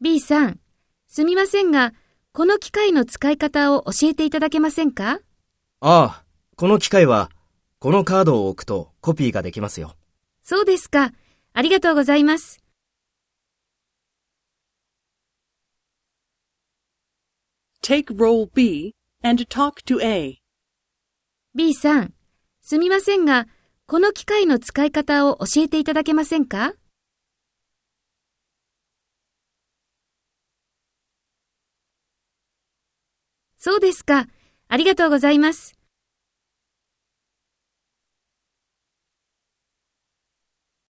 B さん、すみませんが、この機械の使い方を教えていただけませんか？ああ、この機械は、このカードを置くとコピーができますよ。そうですか。ありがとうございます。Take role B and talk to A. B さん、すみませんが、この機械の使い方を教えていただけませんか？そうですか。ありがとうございます。